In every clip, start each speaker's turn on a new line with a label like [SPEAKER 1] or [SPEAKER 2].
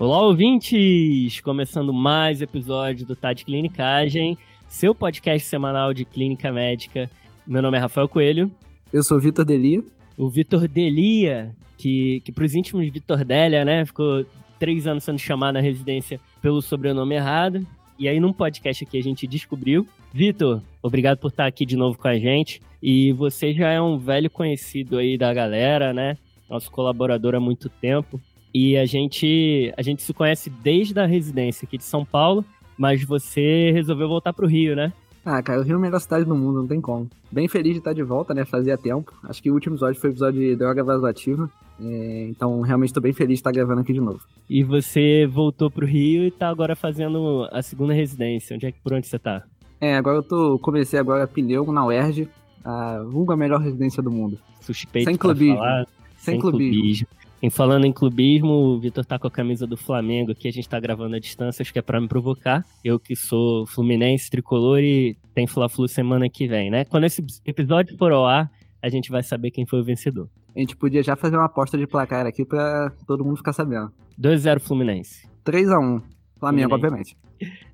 [SPEAKER 1] Olá, ouvintes! Começando mais episódio do Tá de Clinicagem, seu podcast semanal de clínica médica. Meu nome é Rafael Coelho.
[SPEAKER 2] Eu sou o Vitor Delia.
[SPEAKER 1] O Vitor Delia, que, que para os íntimos Vitor Delia, né? Ficou três anos sendo chamado na residência pelo sobrenome errado. E aí, num podcast aqui, a gente descobriu. Vitor, obrigado por estar aqui de novo com a gente. E você já é um velho conhecido aí da galera, né? Nosso colaborador há muito tempo. E a gente, a gente se conhece desde a residência aqui de São Paulo, mas você resolveu voltar pro Rio, né?
[SPEAKER 2] Ah, cara, o Rio é a melhor cidade do mundo, não tem como. Bem feliz de estar de volta, né? Fazia tempo. Acho que o último episódio foi o episódio de droga vasoativa. É, então, realmente estou bem feliz de estar gravando aqui de novo.
[SPEAKER 1] E você voltou pro Rio e está agora fazendo a segunda residência. Onde é que por onde você está?
[SPEAKER 2] É, agora eu tô. Comecei agora pneu na UERJ, a vulga melhor residência do mundo.
[SPEAKER 1] Suspeito Sem clubismo. Falar. Sem, Sem clubismo. clubismo. Em falando em clubismo, o Vitor tá com a camisa do Flamengo que a gente tá gravando à distância, acho que é pra me provocar. Eu que sou fluminense, tricolor e tem Fla-Flu semana que vem, né? Quando esse episódio for ao ar, a gente vai saber quem foi o vencedor.
[SPEAKER 2] A gente podia já fazer uma aposta de placar aqui pra todo mundo ficar sabendo.
[SPEAKER 1] 2x0 Fluminense.
[SPEAKER 2] 3x1. Flamengo, Fluminense. obviamente.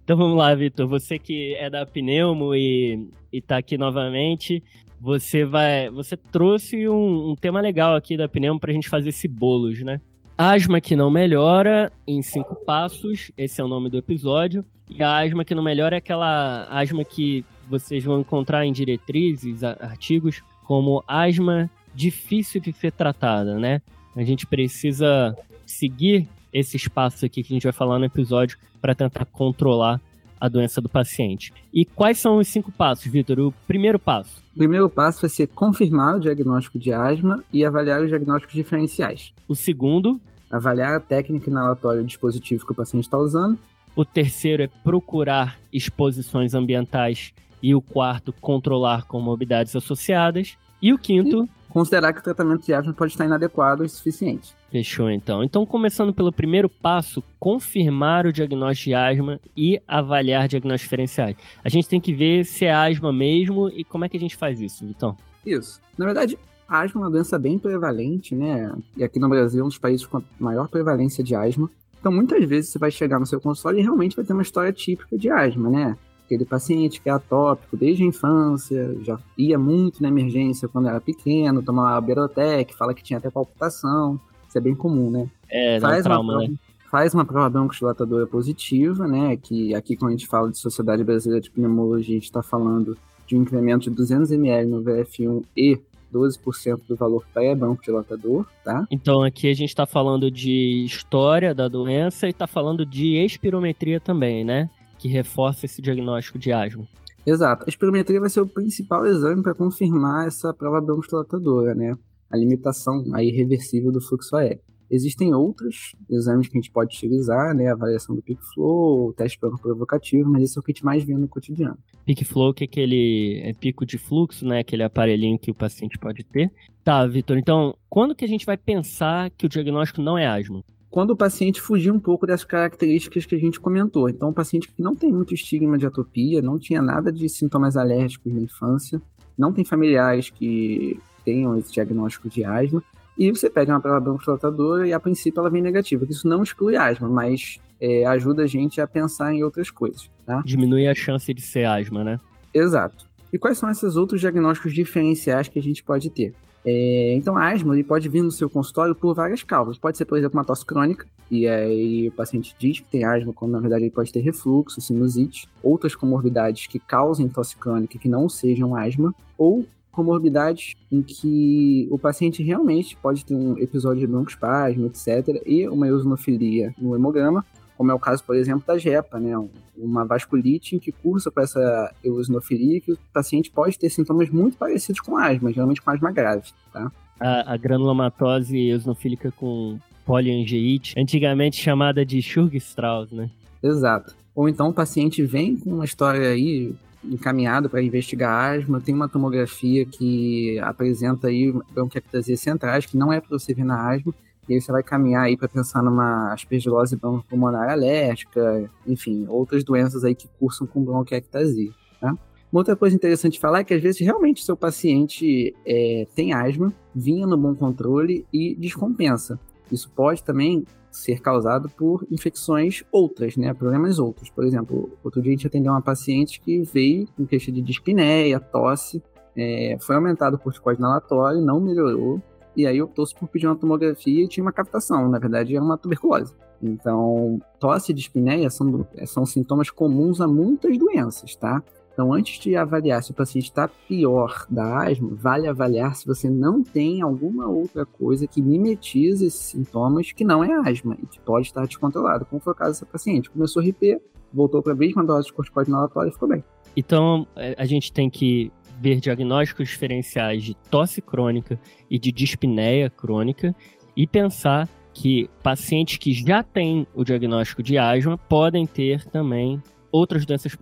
[SPEAKER 1] Então vamos lá, Vitor. Você que é da Pneumo e, e tá aqui novamente, você vai. Você trouxe um, um tema legal aqui da Pneumo pra gente fazer esse bolos, né? Asma que não melhora em cinco passos, esse é o nome do episódio. E a asma que não melhora é aquela asma que vocês vão encontrar em diretrizes, artigos, como asma difícil de ser tratada, né? A gente precisa seguir esses passos aqui que a gente vai falar no episódio para tentar controlar a doença do paciente. E quais são os cinco passos, Vitor? O primeiro passo.
[SPEAKER 2] O primeiro passo vai ser confirmar o diagnóstico de asma e avaliar os diagnósticos diferenciais.
[SPEAKER 1] O segundo.
[SPEAKER 2] Avaliar a técnica inalatória do dispositivo que o paciente está usando.
[SPEAKER 1] O terceiro é procurar exposições ambientais. E o quarto, controlar comorbidades associadas. E o quinto,
[SPEAKER 2] considerar que o tratamento de asma pode estar inadequado o suficiente.
[SPEAKER 1] Fechou, então. Então, começando pelo primeiro passo, confirmar o diagnóstico de asma e avaliar diagnósticos diferenciais. A gente tem que ver se é asma mesmo e como é que a gente faz isso, Vitão?
[SPEAKER 2] Isso. Na verdade, a asma é uma doença bem prevalente, né? E aqui no Brasil é um dos países com maior prevalência de asma. Então, muitas vezes você vai chegar no seu consultório e realmente vai ter uma história típica de asma, né? aquele paciente que é atópico desde a infância, já ia muito na emergência quando era pequeno, tomava Berotec, fala que tinha até palpitação, isso é bem comum, né?
[SPEAKER 1] É, faz trauma,
[SPEAKER 2] uma prova,
[SPEAKER 1] né?
[SPEAKER 2] Faz uma prova broncodilatadora positiva, né? Que aqui quando a gente fala de Sociedade Brasileira de Pneumologia, a gente está falando de um incremento de 200 ml no VF1 e 12% do valor pré-broncodilatador, tá?
[SPEAKER 1] Então aqui a gente está falando de história da doença e está falando de espirometria também, né? que reforça esse diagnóstico de asma.
[SPEAKER 2] Exato. A espirometria vai ser o principal exame para confirmar essa prova broncodilatadora, né? A limitação a irreversível do fluxo aéreo. Existem outros exames que a gente pode utilizar, né? A avaliação do peak flow, o teste provocativo, mas esse é o que a gente mais vê no cotidiano.
[SPEAKER 1] Peak flow, que é aquele é pico de fluxo, né? Aquele aparelhinho que o paciente pode ter. Tá, Vitor, então, quando que a gente vai pensar que o diagnóstico não é asma?
[SPEAKER 2] quando o paciente fugir um pouco dessas características que a gente comentou. Então, o paciente que não tem muito estigma de atopia, não tinha nada de sintomas alérgicos na infância, não tem familiares que tenham esse diagnóstico de asma, e você pede uma prova broncodilatadora e a princípio ela vem negativa. Isso não exclui asma, mas é, ajuda a gente a pensar em outras coisas. Tá?
[SPEAKER 1] Diminui a chance de ser asma, né?
[SPEAKER 2] Exato. E quais são esses outros diagnósticos diferenciais que a gente pode ter? É, então, a asma ele pode vir no seu consultório por várias causas. Pode ser, por exemplo, uma tosse crônica, e aí o paciente diz que tem asma, quando na verdade ele pode ter refluxo, sinusite, outras comorbidades que causem tosse crônica que não sejam asma, ou comorbidades em que o paciente realmente pode ter um episódio de broncoespasmo, etc., e uma eosinofilia no hemograma, como é o caso, por exemplo, da JEPA, né? Uma vasculite que cursa com essa eosinofilia que o paciente pode ter sintomas muito parecidos com asma, geralmente com asma grave, tá?
[SPEAKER 1] A, a granulomatose eosinofílica com poliangeite, antigamente chamada de Schurg-Strauss, né?
[SPEAKER 2] Exato. Ou então o paciente vem com uma história aí encaminhado para investigar asma, tem uma tomografia que apresenta aí bronquiectasias centrais, que não é para você ver na asma, e aí você vai caminhar aí para pensar numa aspergilose pulmonar alérgica, enfim, outras doenças aí que cursam com bronquiectasia, tá? Uma outra coisa interessante de falar é que às vezes realmente seu paciente é, tem asma, vinha no bom controle e descompensa. Isso pode também ser causado por infecções outras, né? Problemas outros. Por exemplo, outro dia a gente atendeu uma paciente que veio com queixa de dispneia, tosse, é, foi aumentado o corticóide inalatório, não melhorou, e aí optou-se por pedir uma tomografia e tinha uma captação, na verdade era uma tuberculose. Então, tosse e dispneia são, são sintomas comuns a muitas doenças, tá? Então, antes de avaliar se o paciente está pior da asma, vale avaliar se você não tem alguma outra coisa que mimetize esses sintomas que não é asma e que pode estar descontrolado, como foi o caso dessa paciente. Começou a RP, voltou para a mesma dose de corticoide inalatório e ficou bem.
[SPEAKER 1] Então, é, a gente tem que ver diagnósticos diferenciais de tosse crônica e de dispneia crônica e pensar que pacientes que já têm o diagnóstico de asma podem ter também outras doenças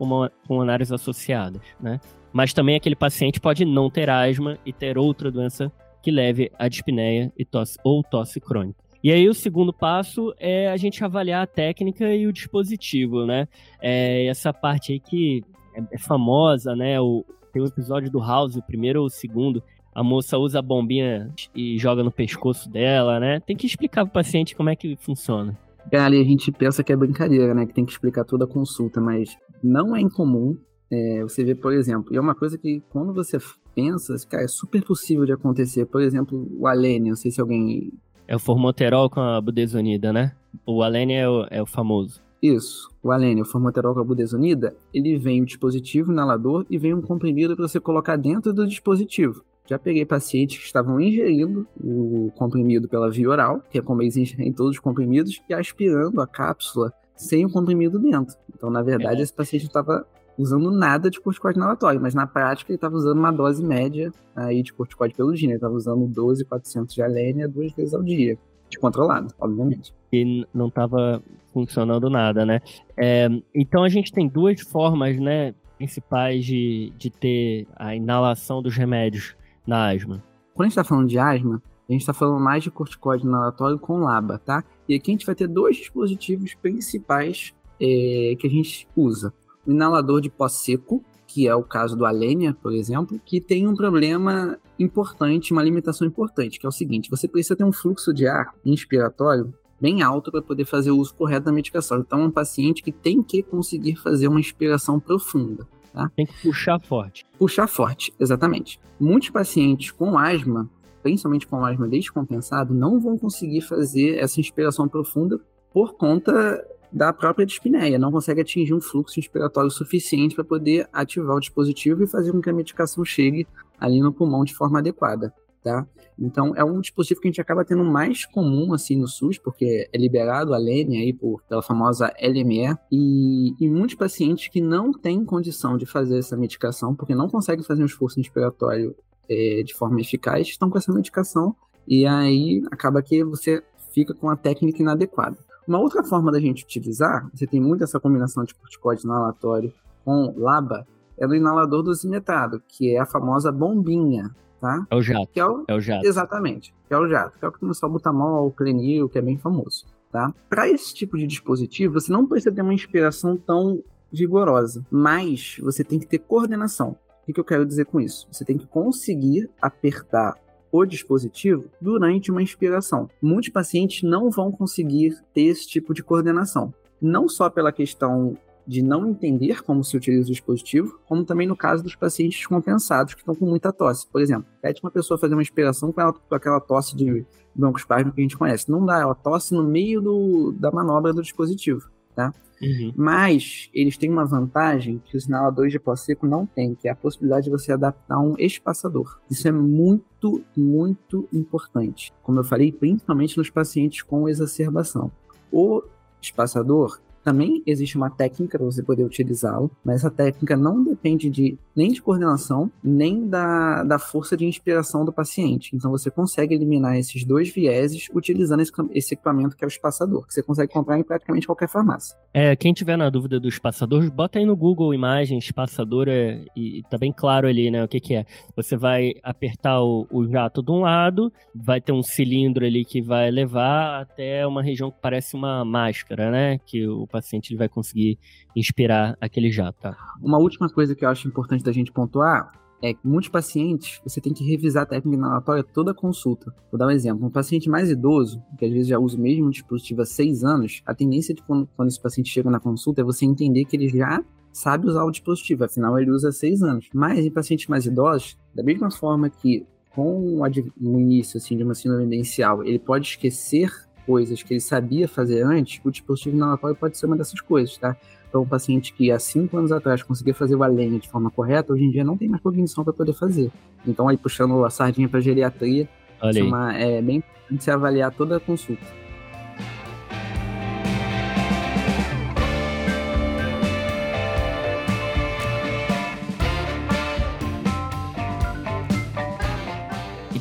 [SPEAKER 1] pulmonares associadas, né? Mas também aquele paciente pode não ter asma e ter outra doença que leve a dispneia e tosse, ou tosse crônica. E aí o segundo passo é a gente avaliar a técnica e o dispositivo, né? É essa parte aí que é, é famosa, né? O, tem um episódio do House, o primeiro ou o segundo, a moça usa a bombinha e joga no pescoço dela, né? Tem que explicar pro paciente como é que funciona.
[SPEAKER 2] Ali a gente pensa que é brincadeira, né? Que tem que explicar toda a consulta, mas não é incomum é, você ver, por exemplo, e é uma coisa que quando você pensa, cara, é super possível de acontecer. Por exemplo, o Alene, não sei se alguém.
[SPEAKER 1] É o formoterol com a budesonida, né? O Alene é o, é o famoso.
[SPEAKER 2] Isso, o Alene, o formoterol com a budesonida, ele vem o dispositivo inalador e vem um comprimido para você colocar dentro do dispositivo. Já peguei pacientes que estavam ingerindo o comprimido pela via oral, que é como eles ingerem todos os comprimidos, e aspirando a cápsula sem o comprimido dentro. Então, na verdade, é. esse paciente não estava usando nada de corticoide inalatório, mas na prática ele estava usando uma dose média aí de corticoide pelo dia. Ele estava usando 12,400 de alênia duas vezes ao dia, descontrolado, obviamente.
[SPEAKER 1] E não estava funcionando nada, né? É, então a gente tem duas formas, né, principais de, de ter a inalação dos remédios na asma?
[SPEAKER 2] Quando a gente está falando de asma, a gente está falando mais de corticoide inalatório com LABA, tá? E aqui a gente vai ter dois dispositivos principais é, que a gente usa. O inalador de pó seco, que é o caso do Alenia, por exemplo, que tem um problema importante, uma limitação importante, que é o seguinte: você precisa ter um fluxo de ar inspiratório bem alto para poder fazer o uso correto da medicação. Então, é um paciente que tem que conseguir fazer uma inspiração profunda. Tá?
[SPEAKER 1] Tem que puxar forte.
[SPEAKER 2] Puxar forte, exatamente. Muitos pacientes com asma, principalmente com asma descompensado, não vão conseguir fazer essa inspiração profunda por conta da própria dispneia, não consegue atingir um fluxo inspiratório suficiente para poder ativar o dispositivo e fazer com que a medicação chegue ali no pulmão de forma adequada tá? Então é um dispositivo que a gente acaba tendo mais comum assim no SUS, porque é liberado a LEME aí por, pela famosa LME, e, e muitos pacientes que não têm condição de fazer essa medicação, porque não conseguem fazer um esforço inspiratório é, de forma eficaz, estão com essa medicação, e aí acaba que você fica com a técnica inadequada. Uma outra forma da gente utilizar, você tem muito essa combinação de corticóide inalatório com LABA, é o inalador dosimetrado, que é a famosa bombinha, tá?
[SPEAKER 1] É o jato.
[SPEAKER 2] É o,
[SPEAKER 1] é o jato.
[SPEAKER 2] Exatamente. Que é o jato. Que é o que tem o salbutamol, o clenil, que é bem famoso, tá? Para esse tipo de dispositivo, você não precisa ter uma inspiração tão vigorosa, mas você tem que ter coordenação. O que eu quero dizer com isso? Você tem que conseguir apertar o dispositivo durante uma inspiração. Muitos pacientes não vão conseguir ter esse tipo de coordenação. Não só pela questão de não entender como se utiliza o dispositivo, como também no caso dos pacientes descompensados que estão com muita tosse. Por exemplo, pede uma pessoa fazer uma inspiração com, ela, com aquela tosse de broncoespasmo que a gente conhece. Não dá, ela tosse no meio do, da manobra do dispositivo, tá? Uhum. Mas eles têm uma vantagem que os inaladores de pó seco não têm, que é a possibilidade de você adaptar um espaçador. Isso é muito, muito importante. Como eu falei, principalmente nos pacientes com exacerbação. O espaçador, também existe uma técnica para você poder utilizá-lo, mas essa técnica não depende de nem de coordenação, nem da, da força de inspiração do paciente. Então você consegue eliminar esses dois vieses utilizando esse, esse equipamento que é o espaçador, que você consegue comprar em praticamente qualquer farmácia.
[SPEAKER 1] É, quem tiver na dúvida do espaçador, bota aí no Google imagens, espaçador é, e tá bem claro ali, né, o que que é. Você vai apertar o, o jato de um lado, vai ter um cilindro ali que vai levar até uma região que parece uma máscara, né, que o paciente ele vai conseguir inspirar aquele jato. Tá?
[SPEAKER 2] Uma última coisa que eu acho importante da gente pontuar é que muitos pacientes, você tem que revisar a técnica inalatória toda a consulta. Vou dar um exemplo. Um paciente mais idoso, que às vezes já usa o mesmo dispositivo há seis anos, a tendência de quando, quando esse paciente chega na consulta é você entender que ele já sabe usar o dispositivo, afinal ele usa há seis anos. Mas em pacientes mais idosos, da mesma forma que com o início assim, de uma síndrome evidencial, ele pode esquecer coisas que ele sabia fazer antes, o dispositivo inalatório pode ser uma dessas coisas, tá? Então, um paciente que há cinco anos atrás conseguia fazer o além de forma correta, hoje em dia não tem mais cognição para poder fazer. Então, aí puxando a sardinha para geriatria, Olha é, uma, é bem importante se avaliar toda a consulta.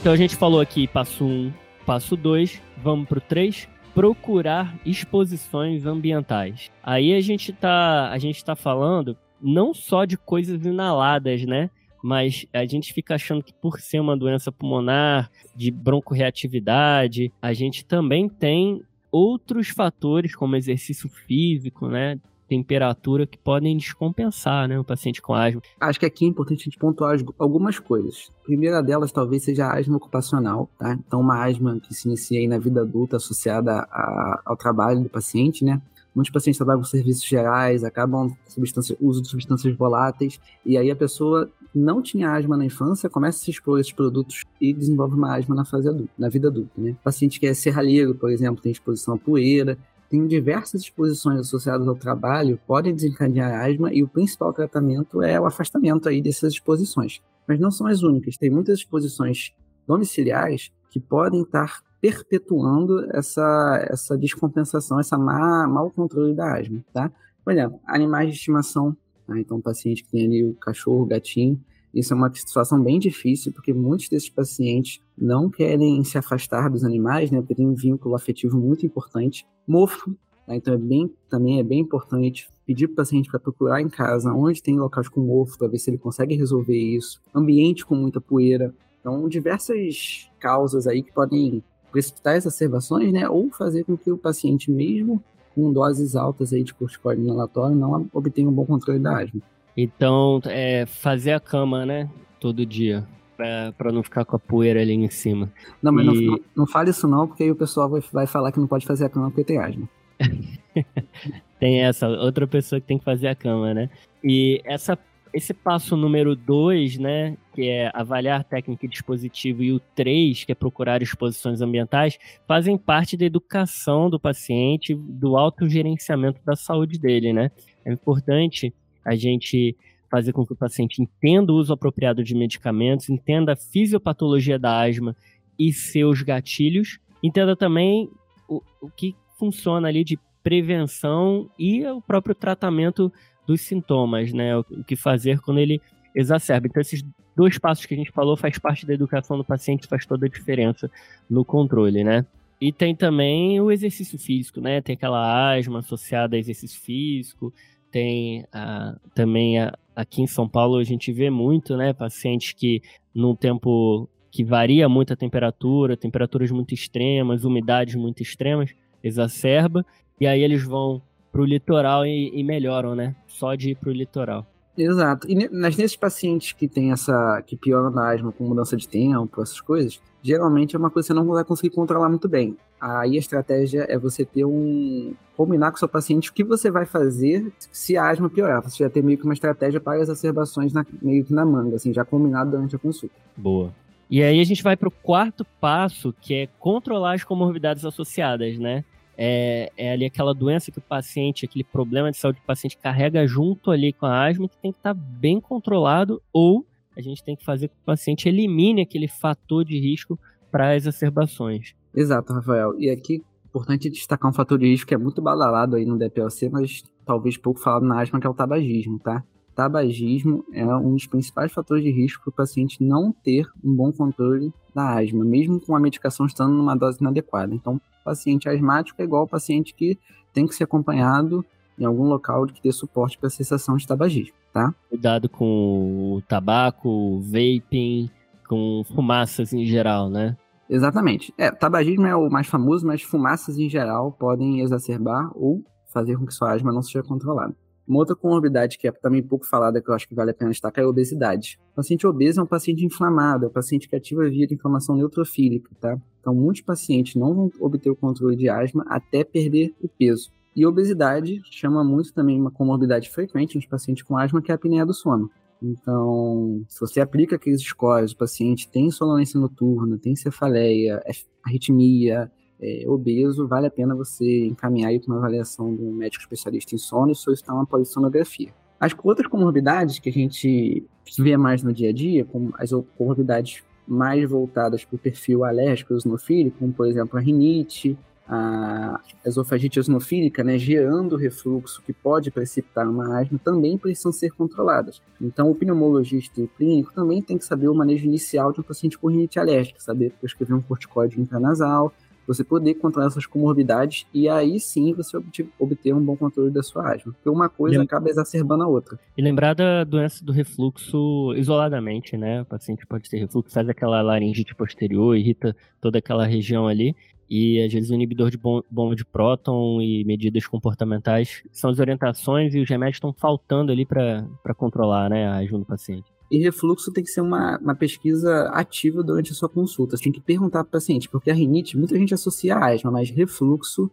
[SPEAKER 1] Então a gente falou aqui passo 1, um, passo 2, vamos pro 3, procurar exposições ambientais. Aí a gente tá, a gente tá falando não só de coisas inaladas, né? Mas a gente fica achando que por ser uma doença pulmonar, de broncoreatividade, a gente também tem outros fatores, como exercício físico, né? Temperatura que podem descompensar, né, o paciente com asma.
[SPEAKER 2] Acho que aqui é importante a gente pontuar algumas coisas. A primeira delas talvez seja a asma ocupacional, tá? Então, uma asma que se inicia aí na vida adulta associada a, ao trabalho do paciente, né? Muitos pacientes trabalham com serviços gerais, acabam substância, uso de substâncias voláteis, e aí a pessoa não tinha asma na infância, começa a se expor a esses produtos e desenvolve uma asma na fase adulta, na vida adulta, né? Paciente que é serralheiro, por exemplo, tem exposição à poeira, tem diversas exposições associadas ao trabalho, podem desencadear asma e o principal tratamento é o afastamento aí dessas exposições. Mas não são as únicas, tem muitas exposições domiciliares que podem estar perpetuando essa, essa descompensação, essa má, mau controle da asma, tá? Por exemplo, animais de estimação, tá? então paciente que tem ali o cachorro, o gatinho, isso é uma situação bem difícil, porque muitos desses pacientes não querem se afastar dos animais, né? Porque tem um vínculo afetivo muito importante. Mofo, né? então é bem, também é bem importante pedir para o paciente para procurar em casa onde tem locais com mofo, para ver se ele consegue resolver isso. Ambiente com muita poeira. Então, diversas causas aí que podem precipitar exacerbações, né? Ou fazer com que o paciente, mesmo com doses altas aí de corticoide inalatório, não obtenha um bom controle da asma.
[SPEAKER 1] Então, é fazer a cama, né? Todo dia. Pra, pra não ficar com a poeira ali em cima.
[SPEAKER 2] Não, mas e... não, não fale isso não, porque aí o pessoal vai, vai falar que não pode fazer a cama porque tem asma.
[SPEAKER 1] tem essa, outra pessoa que tem que fazer a cama, né? E essa, esse passo número 2, né, que é avaliar técnica e dispositivo, e o 3, que é procurar exposições ambientais, fazem parte da educação do paciente, do autogerenciamento da saúde dele, né? É importante a gente fazer com que o paciente entenda o uso apropriado de medicamentos, entenda a fisiopatologia da asma e seus gatilhos, entenda também o, o que funciona ali de prevenção e o próprio tratamento dos sintomas, né? O, o que fazer quando ele exacerba. Então, esses dois passos que a gente falou faz parte da educação do paciente, faz toda a diferença no controle, né? E tem também o exercício físico, né? Tem aquela asma associada a exercício físico, tem ah, também a, aqui em São Paulo a gente vê muito, né, pacientes que num tempo que varia muito a temperatura, temperaturas muito extremas, umidades muito extremas, exacerba, e aí eles vão para o litoral e, e, melhoram, né? Só de ir para o litoral.
[SPEAKER 2] Exato. E nesses pacientes que tem essa. que pioram na asma com mudança de tempo, essas coisas, geralmente é uma coisa que você não vai conseguir controlar muito bem. Aí a estratégia é você ter um. combinar com o seu paciente o que você vai fazer se a asma piorar. Você já ter meio que uma estratégia para exacerbações na, meio que na manga, assim, já combinado durante a consulta.
[SPEAKER 1] Boa. E aí a gente vai para o quarto passo, que é controlar as comorbidades associadas, né? É, é, ali aquela doença que o paciente, aquele problema de saúde que o paciente carrega junto ali com a asma, que tem que estar tá bem controlado, ou a gente tem que fazer com que o paciente elimine aquele fator de risco para exacerbações.
[SPEAKER 2] Exato, Rafael. E aqui importante destacar um fator de risco que é muito badalado aí no DPLC, mas talvez pouco falado na asma, que é o tabagismo, tá? Tabagismo é um dos principais fatores de risco para o paciente não ter um bom controle da asma, mesmo com a medicação estando numa dose inadequada. Então, paciente asmático é igual paciente que tem que ser acompanhado em algum local que dê suporte para a cessação de tabagismo, tá?
[SPEAKER 1] Cuidado com o tabaco, vaping, com fumaças em geral, né?
[SPEAKER 2] Exatamente. É, tabagismo é o mais famoso, mas fumaças em geral podem exacerbar ou fazer com que sua asma não seja controlada. Uma outra comorbidade que é também pouco falada, que eu acho que vale a pena destacar, é a obesidade. O paciente obeso é um paciente inflamado, é um paciente que ativa via de inflamação neutrofílica, tá? Então, muitos pacientes não vão obter o controle de asma até perder o peso. E obesidade chama muito também uma comorbidade frequente nos pacientes com asma, que é a apneia do sono. Então, se você aplica aqueles scores, o paciente tem sonolência noturna, tem cefaleia, é arritmia, é, obeso, vale a pena você encaminhar para uma avaliação de um médico especialista em sono e solicitar uma polissonografia. As outras comorbidades que a gente vê mais no dia a dia, como as comorbidades mais voltadas para o perfil alérgico eosinofílico, como por exemplo a rinite, a esofagite eosinofílica, né, gerando refluxo que pode precipitar uma asma, também precisam ser controladas. Então, o pneumologista e o clínico também tem que saber o manejo inicial de um paciente com rinite alérgica, saber prescrever um corticóide intranasal, você poder controlar essas comorbidades e aí sim você obter um bom controle da sua asma. Porque uma coisa Lem... acaba exacerbando a outra.
[SPEAKER 1] E lembrar da doença do refluxo isoladamente, né? O paciente pode ter refluxo, faz aquela laringite posterior, irrita toda aquela região ali. E às vezes o inibidor de bomba de próton e medidas comportamentais são as orientações e os remédios estão faltando ali para controlar né, a asma do paciente.
[SPEAKER 2] E refluxo tem que ser uma, uma pesquisa ativa durante a sua consulta. Você tem que perguntar para o paciente, porque a rinite, muita gente associa a asma, mas refluxo,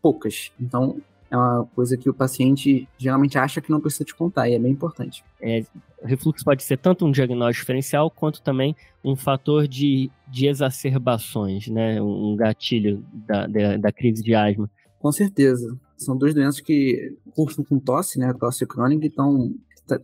[SPEAKER 2] poucas. Então, é uma coisa que o paciente geralmente acha que não precisa te contar, e é bem importante.
[SPEAKER 1] É, refluxo pode ser tanto um diagnóstico diferencial, quanto também um fator de, de exacerbações, né? Um gatilho da, da, da crise de asma.
[SPEAKER 2] Com certeza. São duas doenças que cursam com tosse, né? Tosse crônica, então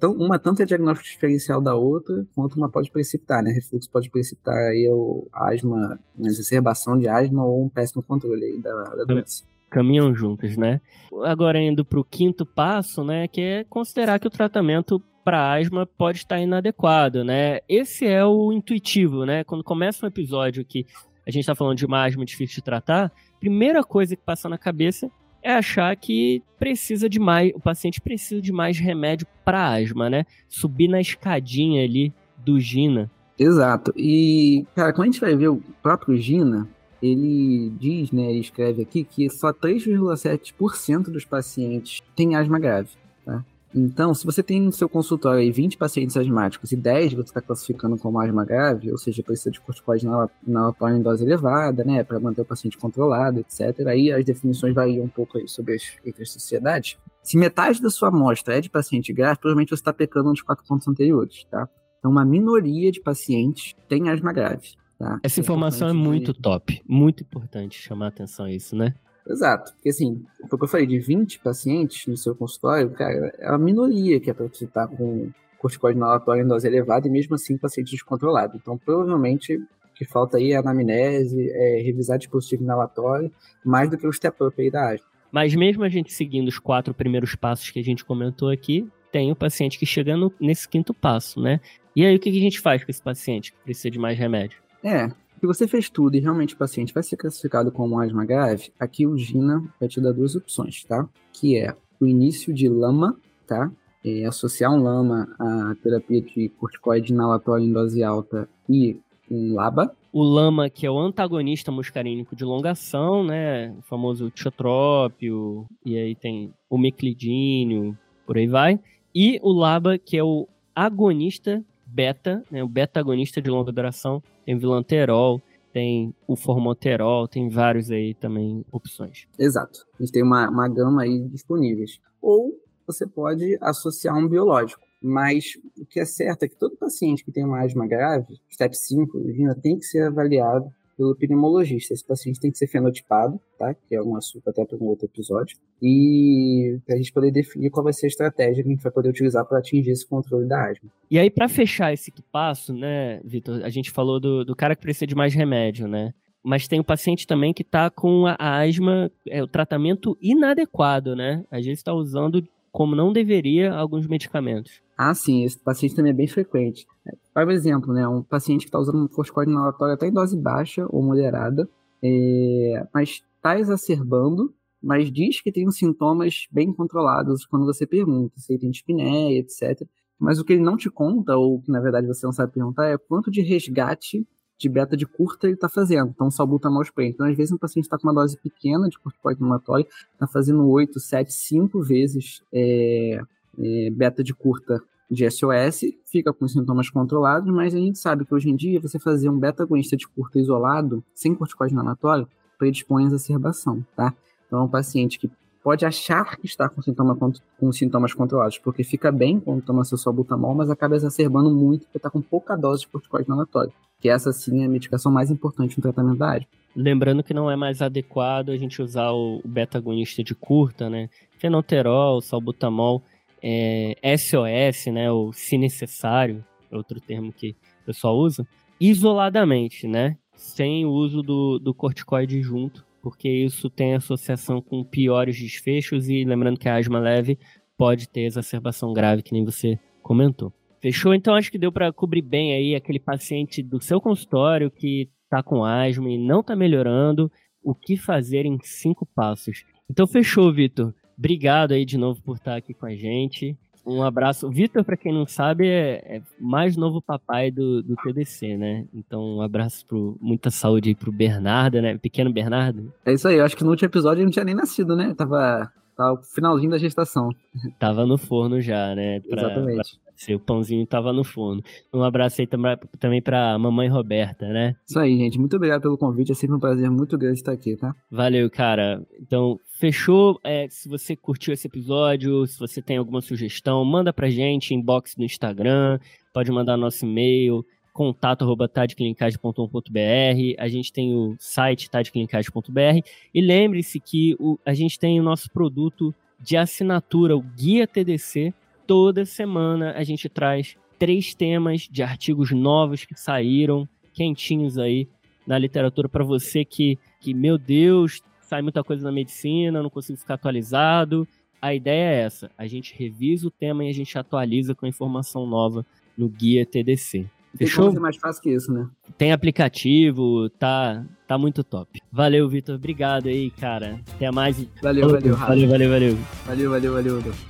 [SPEAKER 2] uma tanto é diagnóstico diferencial da outra, quanto uma pode precipitar, né? Refluxo pode precipitar aí o asma, uma exacerbação de asma ou um péssimo controle da, da doença.
[SPEAKER 1] Caminham juntos, né? Agora indo para o quinto passo, né? Que é considerar que o tratamento para asma pode estar inadequado, né? Esse é o intuitivo, né? Quando começa um episódio que a gente está falando de uma asma difícil de tratar, primeira coisa que passa na cabeça é achar que precisa de mais, o paciente precisa de mais remédio para asma, né? Subir na escadinha ali do Gina.
[SPEAKER 2] Exato. E, cara, quando a gente vai ver o próprio Gina, ele diz, né, ele escreve aqui que só 3,7% dos pacientes têm asma grave, tá? Então, se você tem no seu consultório aí 20 pacientes asmáticos e 10 você está classificando como asma grave, ou seja, precisa de corticoide inalatório em dose elevada, né, para manter o paciente controlado, etc. Aí as definições variam um pouco aí sobre as, entre as sociedades. Se metade da sua amostra é de paciente grave, provavelmente você está pecando nos quatro pontos anteriores, tá? Então, uma minoria de pacientes tem asma grave. Tá?
[SPEAKER 1] Essa informação é, é muito de... top, muito importante chamar atenção a isso, né?
[SPEAKER 2] Exato. Porque assim, foi o que eu falei, de 20 pacientes no seu consultório, cara, é a minoria que é para você estar com corticoide inalatório em dose elevada e mesmo assim paciente descontrolado. Então, provavelmente, o que falta aí é anamnese, é revisar dispositivo inalatório, mais do que o step-up aí da asma.
[SPEAKER 1] Mas mesmo a gente seguindo os quatro primeiros passos que a gente comentou aqui, tem o paciente que chega no, nesse quinto passo, né? E aí o que a gente faz com esse paciente que precisa de mais remédio?
[SPEAKER 2] É, se você fez tudo e realmente o paciente vai ser classificado como asma grave, aqui o GINA vai te dar duas opções, tá? Que é o início de LAMA, tá? É associar um LAMA à terapia de corticoide inalatório em dose alta e um LABA.
[SPEAKER 1] O LAMA, que é o antagonista muscarínico de longação, né? O famoso tiotrópio, e aí tem o meclidínio, por aí vai. E o LABA, que é o agonista beta, né, o beta-agonista de longa duração, tem vilanterol, tem o formoterol, tem vários aí também opções.
[SPEAKER 2] Exato. A gente tem uma, uma gama aí disponíveis. Ou você pode associar um biológico. Mas o que é certo é que todo paciente que tem uma asma grave, step 5, tem que ser avaliado pelo pneumologista. Esse paciente tem que ser fenotipado, tá? Que é um assunto até para um outro episódio. E para a gente poder definir qual vai ser a estratégia que a gente vai poder utilizar para atingir esse controle da asma.
[SPEAKER 1] E aí, para fechar esse passo, né, Vitor, a gente falou do, do cara que precisa de mais remédio, né? Mas tem o paciente também que está com a asma, é, o tratamento inadequado, né? Às vezes está usando como não deveria alguns medicamentos.
[SPEAKER 2] Ah, sim, esse paciente também é bem frequente. Por exemplo, né, um paciente que está usando um corticoide inalatório até em dose baixa ou moderada, é, mas está exacerbando, mas diz que tem os sintomas bem controlados quando você pergunta se ele tem dispneia, etc. Mas o que ele não te conta, ou que na verdade você não sabe perguntar, é quanto de resgate de beta de curta ele está fazendo. Então, salbutamol spray. Então, às vezes, um paciente está com uma dose pequena de corticoide inflamatório, está fazendo 8, 7, 5 vezes é, é, beta de curta de SOS, fica com sintomas controlados, mas a gente sabe que hoje em dia você fazer um beta-agonista de curta isolado, sem corticoide inflamatório, predispõe à exacerbação, tá? Então, é um paciente que pode achar que está com, sintoma, com sintomas controlados, porque fica bem quando toma seu salbutamol, mas acaba exacerbando muito porque está com pouca dose de corticoide inalatório, que essa sim é a medicação mais importante no tratamento da asma.
[SPEAKER 1] Lembrando que não é mais adequado a gente usar o beta-agonista de curta, né? Fenoterol, salbutamol, é, SOS, né? Ou se necessário, outro termo que o pessoal usa, isoladamente, né? Sem o uso do, do corticoide junto, porque isso tem associação com piores desfechos e lembrando que a asma leve pode ter exacerbação grave, que nem você comentou. Fechou? Então acho que deu para cobrir bem aí aquele paciente do seu consultório que está com asma e não está melhorando, o que fazer em cinco passos. Então fechou, Vitor. Obrigado aí de novo por estar aqui com a gente. Um abraço. O Vitor, para quem não sabe, é, é, mais novo papai do, do TDC, né? Então, um abraço pro muita saúde aí pro Bernardo, né? Pequeno Bernardo.
[SPEAKER 2] É isso aí, eu acho que no último episódio ele não tinha nem nascido, né? Tava, tava finalzinho da gestação.
[SPEAKER 1] Tava no forno já, né?
[SPEAKER 2] Pra, Exatamente.
[SPEAKER 1] Pra seu pãozinho tava no forno. Um abraço aí também pra mamãe Roberta, né?
[SPEAKER 2] Isso aí, gente. Muito obrigado pelo convite. É sempre um prazer muito grande estar aqui, tá?
[SPEAKER 1] Valeu, cara. Então, fechou. É, se você curtiu esse episódio, se você tem alguma sugestão, manda pra gente, inbox no Instagram, pode mandar nosso e-mail contato@tadclinicage.com.br. A gente tem o site tadclinicage.br e lembre-se que o, a gente tem o nosso produto de assinatura, o Guia TDC, toda semana a gente traz três temas de artigos novos que saíram, quentinhos aí na literatura para você que, que, meu Deus, sai muita coisa na medicina, não consigo ficar atualizado. A ideia é essa: a gente revisa o tema e a gente atualiza com informação nova no guia TDC.
[SPEAKER 2] Fechou? Tem como mais fácil que isso, né?
[SPEAKER 1] Tem aplicativo, tá, tá muito top. Valeu, Vitor. Obrigado aí, cara. Até mais.
[SPEAKER 2] Valeu, valeu,
[SPEAKER 1] valeu, valeu, valeu.
[SPEAKER 2] Valeu, valeu, valeu. valeu.